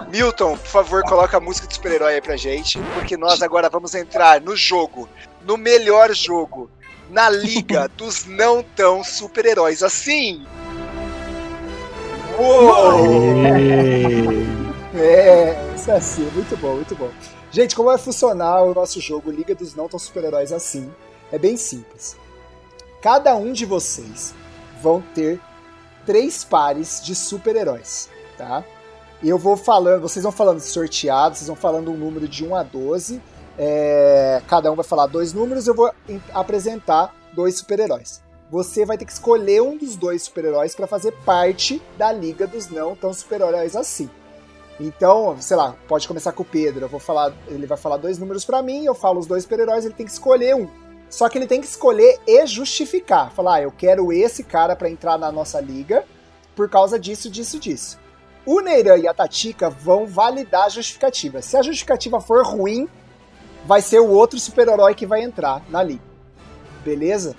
Milton, por favor, coloca a música do super-herói aí pra gente, porque nós agora vamos entrar no jogo, no melhor jogo, na liga dos não tão super-heróis. Assim. Uou! É, isso é assim, muito bom, muito bom. Gente, como vai funcionar o nosso jogo Liga dos Não Tão Super-Heróis assim? É bem simples. Cada um de vocês vão ter três pares de super-heróis, tá? Eu vou falando, vocês vão falando sorteado, vocês vão falando um número de 1 a 12. é, cada um vai falar dois números, eu vou apresentar dois super-heróis. Você vai ter que escolher um dos dois super-heróis para fazer parte da Liga dos Não Tão Super-Heróis assim. Então, sei lá, pode começar com o Pedro. Eu vou falar, ele vai falar dois números pra mim, eu falo os dois super-heróis, ele tem que escolher um. Só que ele tem que escolher e justificar. Falar, ah, eu quero esse cara pra entrar na nossa liga por causa disso, disso, disso. O Neiran e a Tatika vão validar a justificativa. Se a justificativa for ruim, vai ser o outro super-herói que vai entrar na liga. Beleza?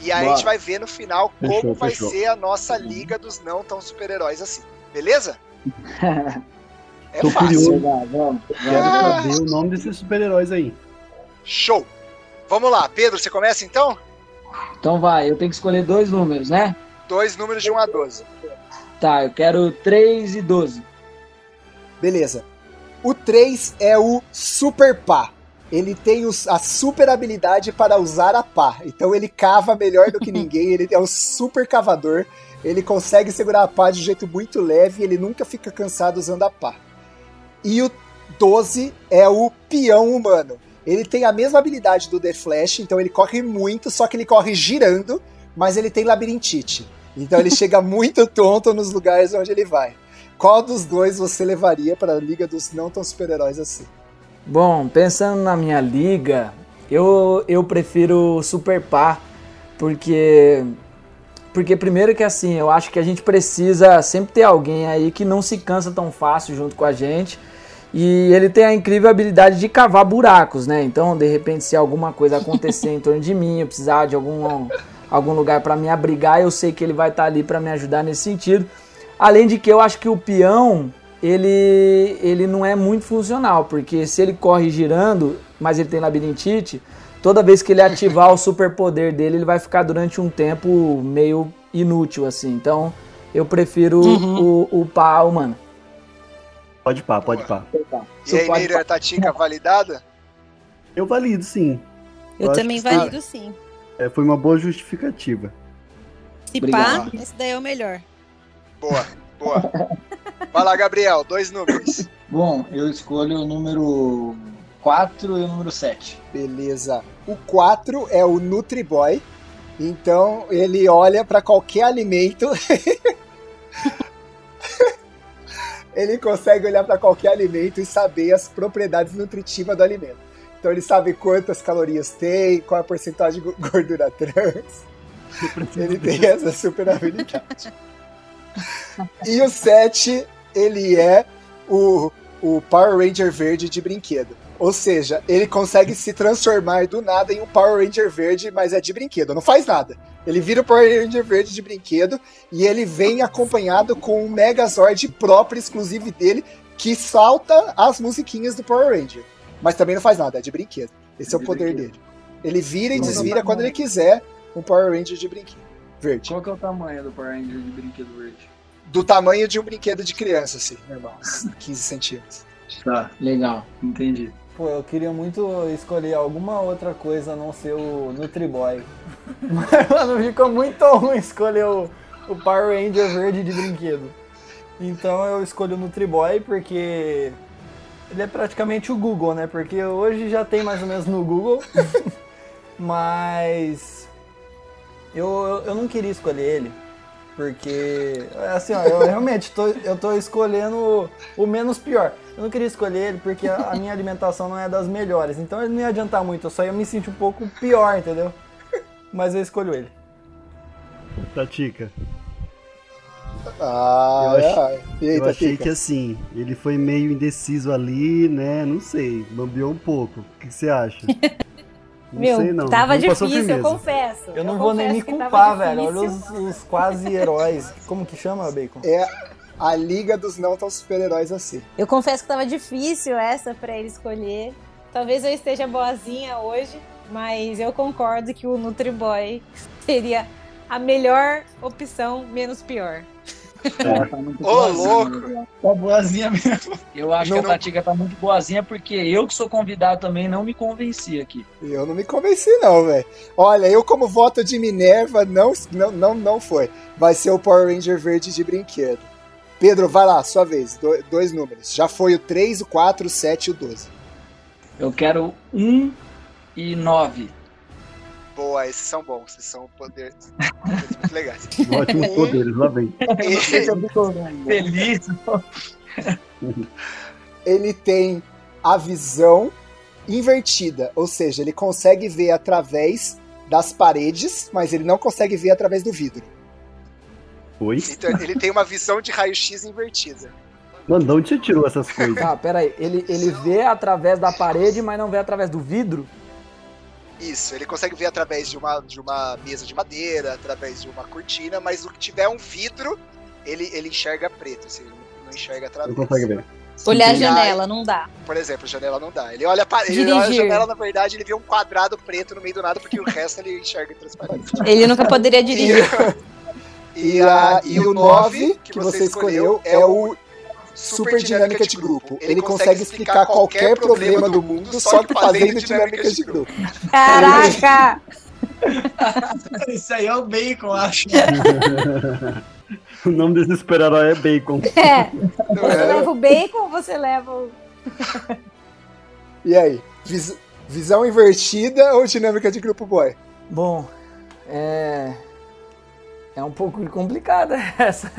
E aí a Bora. gente vai ver no final como Fechou, vai fechou. ser a nossa liga dos não tão super-heróis assim. Beleza? É Tô fácil. curioso. Vamos, Quero saber o nome desses super-heróis aí. Show! Vamos lá, Pedro, você começa então? Então vai, eu tenho que escolher dois números, né? Dois números de 1 a 12. Tá, eu quero 3 e 12. Beleza. O 3 é o Super Pá. Ele tem os- a super habilidade para usar a pá. Então ele cava melhor do que ninguém. Ele é um super cavador. Ele consegue segurar a pá de um jeito muito leve. Ele nunca fica cansado usando a pá. E o 12 é o peão humano. Ele tem a mesma habilidade do The Flash, então ele corre muito, só que ele corre girando, mas ele tem labirintite. Então ele chega muito tonto nos lugares onde ele vai. Qual dos dois você levaria para a Liga dos Não Tão Super-Heróis assim? Bom, pensando na minha liga, eu, eu prefiro o Super Par, porque porque primeiro que assim, eu acho que a gente precisa sempre ter alguém aí que não se cansa tão fácil junto com a gente. E ele tem a incrível habilidade de cavar buracos, né? Então, de repente, se alguma coisa acontecer em torno de mim, eu precisar de algum, algum lugar para me abrigar, eu sei que ele vai estar ali para me ajudar nesse sentido. Além de que eu acho que o peão, ele, ele não é muito funcional, porque se ele corre girando, mas ele tem labirintite, toda vez que ele ativar o superpoder dele, ele vai ficar durante um tempo meio inútil, assim. Então, eu prefiro Uhum. o, o pá humano. Pode pá, pode pá. E aí, Neira Tatica validada? Eu valido, sim. Eu acho também valido sim. É, foi uma boa justificativa. Se Obrigado. pá, esse daí é o melhor. Boa, boa. Vai lá, Gabriel, dois números. Bom, eu escolho o número 4 e o número 7. Beleza. O 4 é o Nutriboy. Então ele olha para qualquer alimento. ele consegue olhar para qualquer alimento e saber as propriedades nutritivas do alimento. Então ele sabe quantas calorias tem, qual a porcentagem de go- gordura trans. Ele tem essa super habilidade. E o 7, ele é o, o Power Ranger verde de brinquedo. Ou seja, ele consegue se transformar do nada em um Power Ranger verde, mas é de brinquedo, não faz nada. Ele vira o Power Ranger verde de brinquedo e ele vem acompanhado com um Megazord próprio, exclusivo dele, que salta as musiquinhas do Power Ranger. Mas também não faz nada, é de brinquedo. Esse é o poder dele. Ele vira e Qual é desvira quando ele quiser um Power Ranger de brinquedo. Verde. Qual que é o tamanho do Power Ranger de brinquedo verde? Do tamanho de um brinquedo de criança, assim, normal. uns 15 centímetros. Tá, legal, entendi. Pô, eu queria muito escolher alguma outra coisa a não ser o Nutriboy. Mas, mano, ficou muito ruim escolher o, o Power Ranger verde de brinquedo. Então eu escolho o Nutriboy porque ele é praticamente o Google, né? Porque hoje já tem mais ou menos no Google. Mas eu, eu, não queria escolher ele. Porque, assim, ó, eu realmente tô, eu tô escolhendo o, o menos pior. Eu não queria escolher ele porque a, a minha alimentação não é das melhores. Então ele não ia adiantar muito, eu só ia me sentir um pouco pior, entendeu? Mas eu escolho ele. Tatica. Ah, eu, ach- é. E aí, eu achei Tatica? que assim, ele foi meio indeciso ali, né? Não sei, bambeou um pouco. O que você acha? Não Meu, sei, não. tava Não difícil, eu confesso. Eu não vou nem me culpar, velho. Olha os, os quase heróis. Como que chama, Bacon? É a Liga dos Não Tão Super-Heróis assim. Eu confesso que tava difícil essa pra ele escolher. Talvez eu esteja boazinha hoje, mas eu concordo que o Nutriboy seria a melhor opção, menos pior. Ela tá muito Ô, boazinha. louco! Tá boazinha mesmo. Eu acho Não- que a Tatica tá muito boazinha porque eu que sou convidado também não me convenci aqui. Eu não me convenci, não, velho. Olha, eu, como voto de Minerva, não, não, não, não foi. Vai ser o Power Ranger verde de brinquedo. Pedro, vai lá, sua vez. Do- dois números. Já foi o 3, o 4, o 7 e o 12. Eu quero um e nove. Boa, esses são bons, esses são poderes, poderes muito legais. Ótimos poderes, lá vem. Feliz. Ele tem a visão invertida, ou seja, ele consegue ver através das paredes, mas ele não consegue ver através do vidro. Oi? Então ele tem uma visão de raio-x invertida. Mano, de onde você tirou essas coisas? Tá, peraí. Ele, ele vê através da parede, mas não vê através do vidro? Isso, ele consegue ver através de uma, de uma mesa de madeira, através de uma cortina, mas o que tiver um vidro, ele, ele enxerga preto, assim, ele não enxerga através. Não consegue ver. Olhar a E janela, não dá. Por exemplo, janela não dá. Ele olha, pa- ele olha a janela, na verdade, ele vê um quadrado preto no meio do nada, porque o resto ele enxerga transparente. Ele nunca poderia dirigir. E, a, e o 9 que você escolheu é o Super Dinâmica de Grupo. Ele consegue explicar qualquer problema do mundo só que fazendo dinâmicas de grupo. Caraca! Isso aí é o bacon, acho. o nome desse super-herói é Bacon. É. Você leva o bacon ou você leva o. E aí? vis- visão invertida ou dinâmica de grupo boy? Bom, é. É um pouco complicada essa.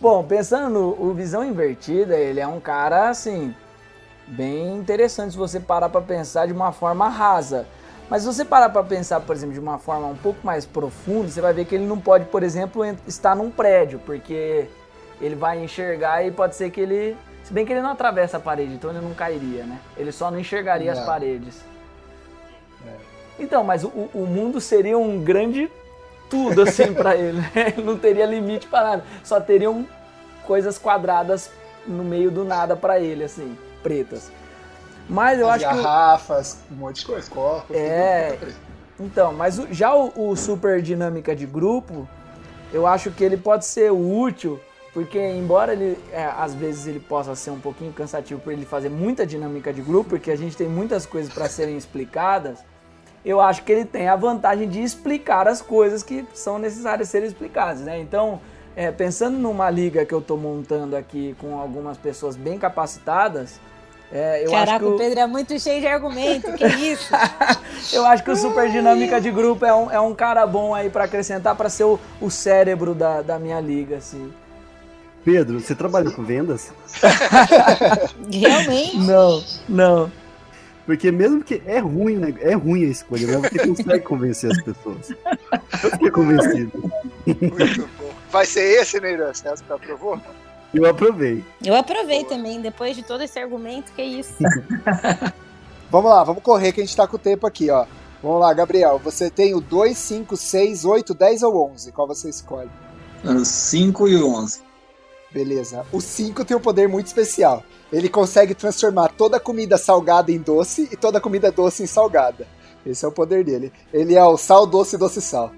Bom, pensando no o Visão Invertida, ele é um cara assim. Bem interessante se você parar pra pensar de uma forma rasa. Mas se você parar pra pensar, por exemplo, de uma forma um pouco mais profunda, você vai ver que ele não pode, por exemplo, estar num prédio, porque ele vai enxergar e pode ser que ele. Se bem que ele não atravessa a parede, então ele não cairia, né? Ele só não enxergaria as Não. paredes. Então, mas o, o mundo seria um grande tudo assim pra ele? Ele não teria limite pra nada. Só teriam coisas quadradas no meio do nada pra ele, assim, pretas. Mas eu As acho que. garrafas, um monte de coisa, copos. É. Então, mas o- já o, o super dinâmica de grupo, eu acho que ele pode ser útil, porque embora ele é, às vezes ele possa ser um pouquinho cansativo por ele fazer muita dinâmica de grupo, porque a gente tem muitas coisas para serem explicadas, eu acho que ele tem a vantagem de explicar as coisas que são necessárias serem explicadas, né? Então, é, pensando numa liga que eu tô montando aqui com algumas pessoas bem capacitadas, é, eu Caraca, acho que o Pedro é muito cheio de argumento. Que isso? eu acho que o Super Dinâmica de Grupo é um, é um cara bom aí pra acrescentar, pra ser o, o cérebro da, da minha liga, assim. Pedro, você trabalha com vendas? Realmente? Não, não. Porque mesmo que é ruim, né? É ruim a escolha, mas você consegue convencer as pessoas. Eu fiquei convencido. Muito bom. Vai ser esse, Neiran? Você acha que aprovou? Eu aprovei. Eu aprovei também, depois de todo esse argumento, que isso. Vamos lá, vamos correr que a gente tá com o tempo aqui, ó. Vamos lá, Gabriel. Você tem o 2, 5, 6, 8, 10 ou 11? Qual você escolhe? 5 e 11. Beleza. O 5 tem um poder muito especial. Ele consegue transformar toda comida salgada em doce e toda comida doce em salgada. Esse é o poder dele. Ele é o sal, doce, doce, sal.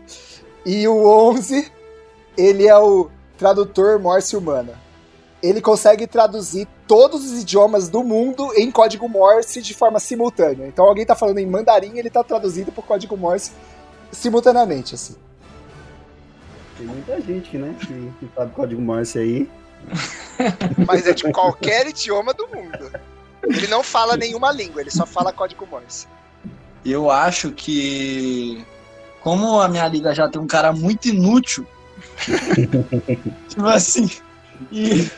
E o 11, ele é o tradutor Morse humana. Ele consegue traduzir todos os idiomas do mundo em código Morse de forma simultânea. Então alguém tá falando em mandarim, ele tá traduzindo pro código Morse simultaneamente, assim. Tem muita gente, né, que, que sabe código Morse aí. Mas é de qualquer idioma do mundo. Ele não fala nenhuma língua, ele só fala código Morse. Eu acho que. Como a minha liga já tem um cara muito inútil. tipo assim. E.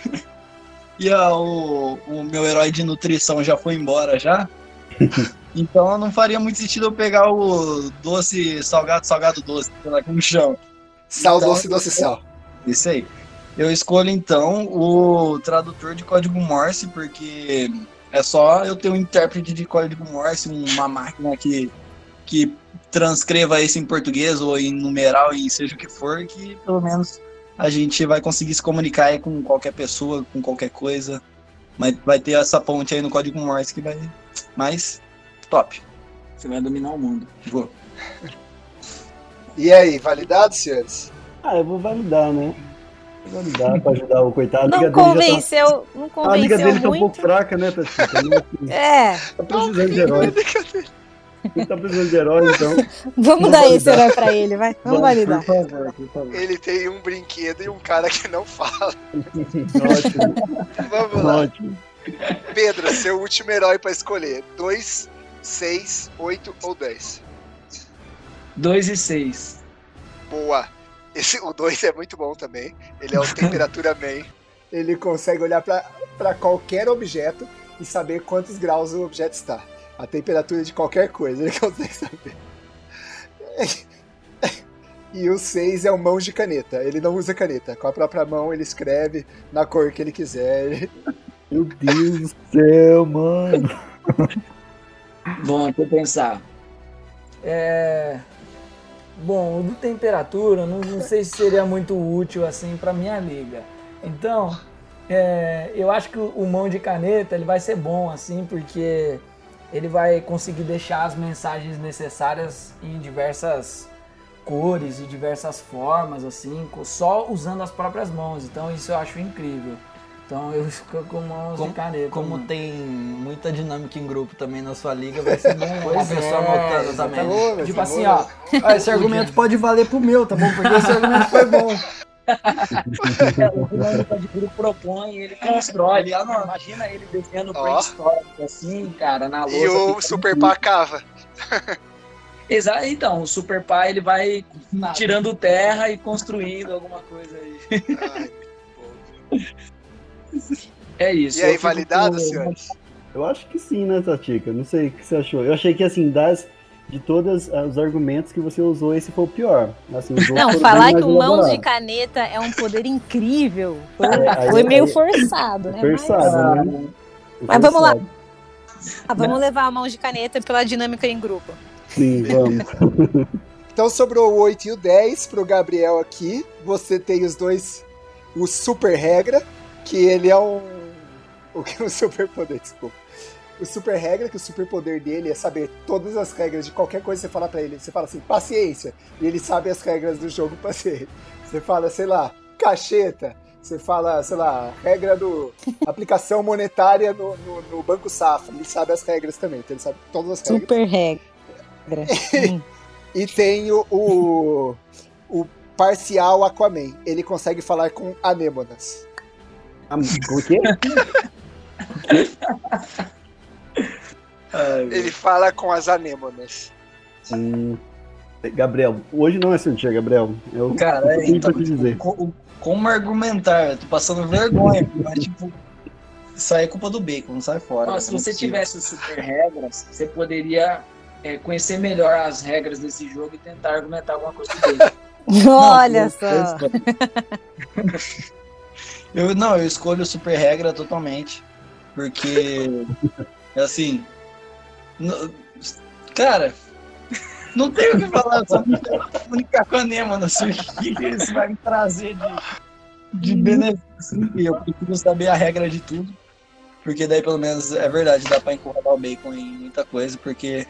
E a- o, o meu herói de nutrição já foi embora já. Então não faria muito sentido eu pegar o doce salgado, salgado doce, sei lá como chama. Sal, Então, doce, doce, sal. Isso aí. Eu escolho então o tradutor de código Morse, porque é só eu ter um intérprete de código Morse, uma máquina que, que transcreva isso em português ou em numeral e seja o que for, que pelo menos a gente vai conseguir se comunicar aí com qualquer pessoa, com qualquer coisa. Mas vai ter essa ponte aí no código Morse que vai. Mas, top. Você vai dominar o mundo. Vou. E aí, validado, senhores? Ah, eu vou validar, né? Vou validar pra ajudar o coitado. Não a liga dele já tá- convenceu, não A liga convenceu dele tá um muito. pouco fraca, né, Tati? É. Tá precisando de herói. Ele tá precisando de herói, então. Vamos Vou dar esse validar. herói pra ele, vai. Vamos Vai, validar. Por favor, por favor. Ele tem um brinquedo e um cara que não fala. Ótimo. Vamos lá. Ótimo. Pedro, seu último herói pra escolher. 2, 6, 8 ou 10? 2 e 6. Boa. Esse, o 2 é muito bom também. Ele é o Temperatura Man. Ele consegue olhar pra pra qualquer objeto e saber quantos graus o objeto está. A temperatura de qualquer coisa, ele consegue saber. E o 6 é o mãos de caneta. Ele não usa caneta. Com a própria mão ele escreve na cor que ele quiser. Meu Deus do céu, mano. Bom, deixa eu pensar. É. Bom, o do temperatura, não, não sei se seria muito útil assim para minha liga. Então, é, eu acho que o, mão de caneta ele vai ser bom assim, porque ele vai conseguir deixar as mensagens necessárias em diversas cores e diversas formas assim, só usando as próprias mãos. Então isso eu acho incrível. Então eu fico com mãos Como, de caneta. como mano. tem muita dinâmica em grupo também na sua liga, vai ser bom uma pessoa é, anotando também. exatamente. Tipo assim, ó, ó, esse argumento pode valer pro meu, tá bom? Porque esse argumento foi bom. o dinâmica de grupo propõe, ele constrói. Ele, ah, não, imagina ele desenhando pré-histórico assim, cara, na lousa. E o. Super Pá cava. Exato, então, o Super Pai ele vai tirando terra e construindo alguma coisa aí. É isso. E aí, validado, com- senhores? Eu acho que sim, né, Tatica? Não sei o que você achou. Eu achei que, assim, das, de todos os argumentos que você usou, esse foi o pior. Assim, Não, falar que o mãos de caneta é um poder incrível foi, É, aí- foi meio aí- forçado, né? Forçado, Mas- né? Mas vamos lá. Ah, vamos levar a mãos de caneta pela dinâmica em grupo. Sim, vamos. Então sobrou o 8 e o 10 pro Gabriel aqui. Você tem os dois. O super regra, que ele é um. O que é um super poder, desculpa. O super regra, que o super poder dele é saber todas as regras de qualquer coisa que você fala pra ele. Você fala assim, paciência. E ele sabe as regras do jogo pra você. Você fala, sei lá, cacheta. Você fala, sei lá, regra do. aplicação monetária no, no, no Banco Safra. Ele sabe as regras também, então ele sabe todas as regras. Super regra. Hum. E tem o, o, o parcial Aquaman. Ele consegue falar com anêmonas. O quê? Ele fala com as anêmonas. Hum, Gabriel, hoje não é seu dia, Gabriel. Eu, Cara, eu é, tenho então, te dizer. co- como argumentar? Eu tô passando vergonha, mas tipo. Isso aí é culpa do bacon, não sai fora. Né? se Não é você possível. tivesse super regras, você poderia é, conhecer melhor as regras desse jogo e tentar argumentar alguma coisa dele. Olha eu- só. Eu não, eu escolho super regra totalmente. Porque, assim. no- cara, não tenho o que falar, só me comunicar com a Nema, não sei o que isso vai me trazer de, de benefício. E eu preciso saber a regra de tudo. Porque daí, pelo menos, é verdade, dá pra encurralar o bacon em muita coisa, porque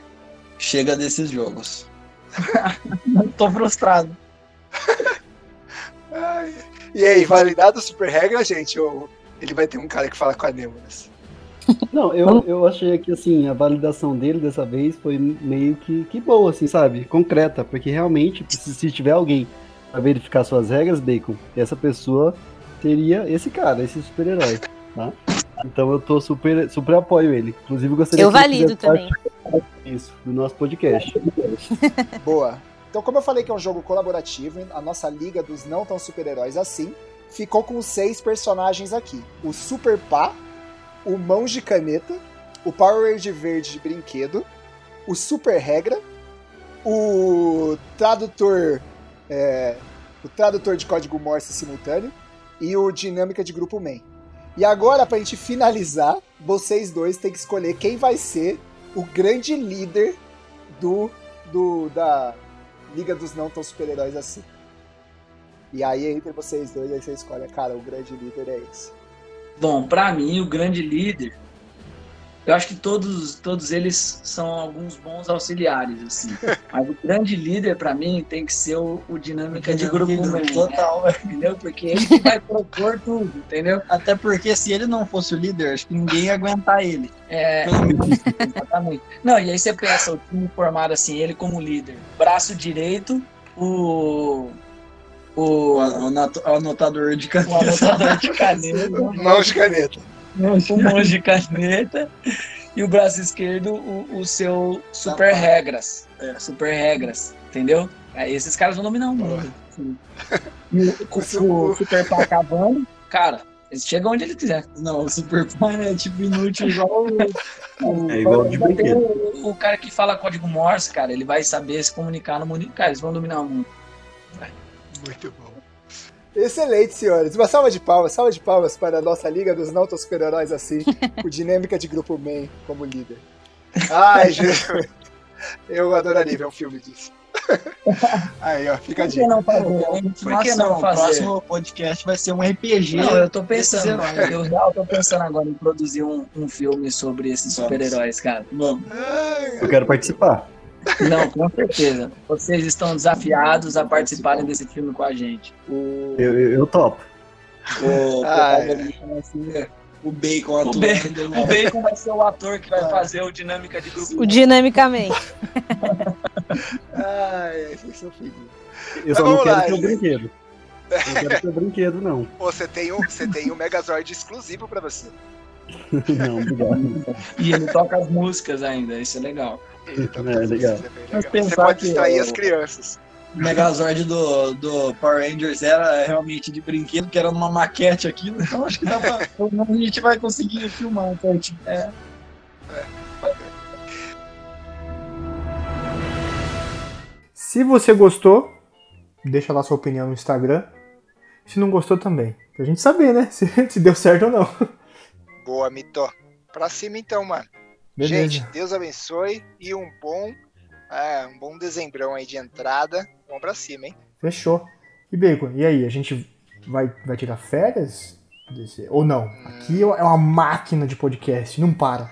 chega desses jogos. Tô frustrado. Ai. E aí, validado o super regra, gente? Ou ele vai ter um cara que fala com a Nemonas? Não, eu, eu achei que assim, a validação dele dessa vez foi meio que, que boa, assim, sabe? Concreta, porque realmente, se, se tiver alguém pra verificar suas regras, Bacon, essa pessoa seria esse cara, esse super-herói, tá? Então eu tô super, super apoio ele. Inclusive, gostaria Eu que valido também. parte Isso, do nosso podcast. Boa. Então, como eu falei que é um jogo colaborativo, a nossa liga dos não tão super-heróis assim ficou com seis personagens aqui: o Super Pá, o Mãos de Caneta, o Power Ranger Verde de Brinquedo, o Super Regra, o Tradutor. é, o Tradutor de Código Morse simultâneo e o Dinâmica de Grupo Man. E agora, pra gente finalizar, vocês dois têm que escolher quem vai ser o grande líder do, do da Liga dos Não Tão Super-Heróis assim. E aí, entre vocês dois, aí você escolhe, cara, o grande líder é esse. Bom, pra mim, o grande líder, eu acho que todos, todos eles são alguns bons auxiliares, assim. Mas o grande líder, pra mim, tem que ser o, o dinâmica de grupo mesmo. Total, entendeu? Porque ele que vai propor tudo, entendeu? Até porque se ele não fosse o líder, acho que ninguém ia aguentar ele. É, exatamente. Não, e aí você pensa, o time formado assim, ele como líder. Braço direito, o. O, anotador de caneta. O anotador de caneta. Mãos de caneta. O mãos de caneta. E o braço esquerdo, o, o seu super regras. É, super regras, entendeu? Aí esses caras vão dominar o mundo. E o, com o super pá acabando, cara, eles chegam onde ele quiser. Não, o super pá é tipo inútil igual o. o- É igual de brinquedo. o, o cara que fala código Morse, cara, ele vai saber se comunicar no mundo. Cara, eles vão dominar o mundo. Muito bom. Excelente, senhores. Uma salva de palmas, salva de palmas para a nossa Liga dos Não Super-Heróis assim, o Dinâmica de Grupo Man como líder. Ai, Jesus. Eu adoraria ver um filme disso. Aí, ó, fica a Por que dica. não fazer? Por que não O fazer? próximo podcast vai ser um RPG. Não, eu tô pensando, eu, real tô pensando agora em produzir um, um filme sobre esses super-heróis, cara. Vamos. Eu quero participar. Não, com certeza. Vocês estão desafiados a participarem desse filme com a gente. O, Eu, eu, eu topo. O Ah, ser o Bacon o, atuando. Bacon, o Bacon vai ser o ator que vai fazer o dinâmica de grupo. O dinamicamente. Ai, vocês são. Eu só não quero lá, ter o brinquedo. Não quero ter o brinquedo, não. Pô, Você tem um, você tem um Megazord exclusivo pra você. Não, obrigado. E ele toca as músicas ainda, isso é legal. É, legal. Mas Você pensar pode que distrair o- as crianças. O Megazord do, do Power Rangers era realmente de brinquedo, que era numa maquete aquilo. Então acho que dá pra. pelo menos a gente vai conseguir filmar um certinho. É. Se você gostou, deixa lá sua opinião no Instagram. Se não gostou também. Pra gente saber, né? Se, se deu certo ou não. Boa, Mito. Pra cima então, mano. Beleza. Gente, Deus abençoe e um bom, é, um bom dezembrão aí de entrada. Vamos pra cima, hein? Fechou. E Bacon, e aí? A gente vai, vai tirar férias? Desse- Ou não? Aqui é uma máquina de podcast, não para.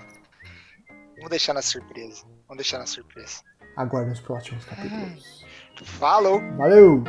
Vamos deixar na surpresa. Vamos deixar na surpresa. Aguarde os próximos capítulos. Falou! Valeu!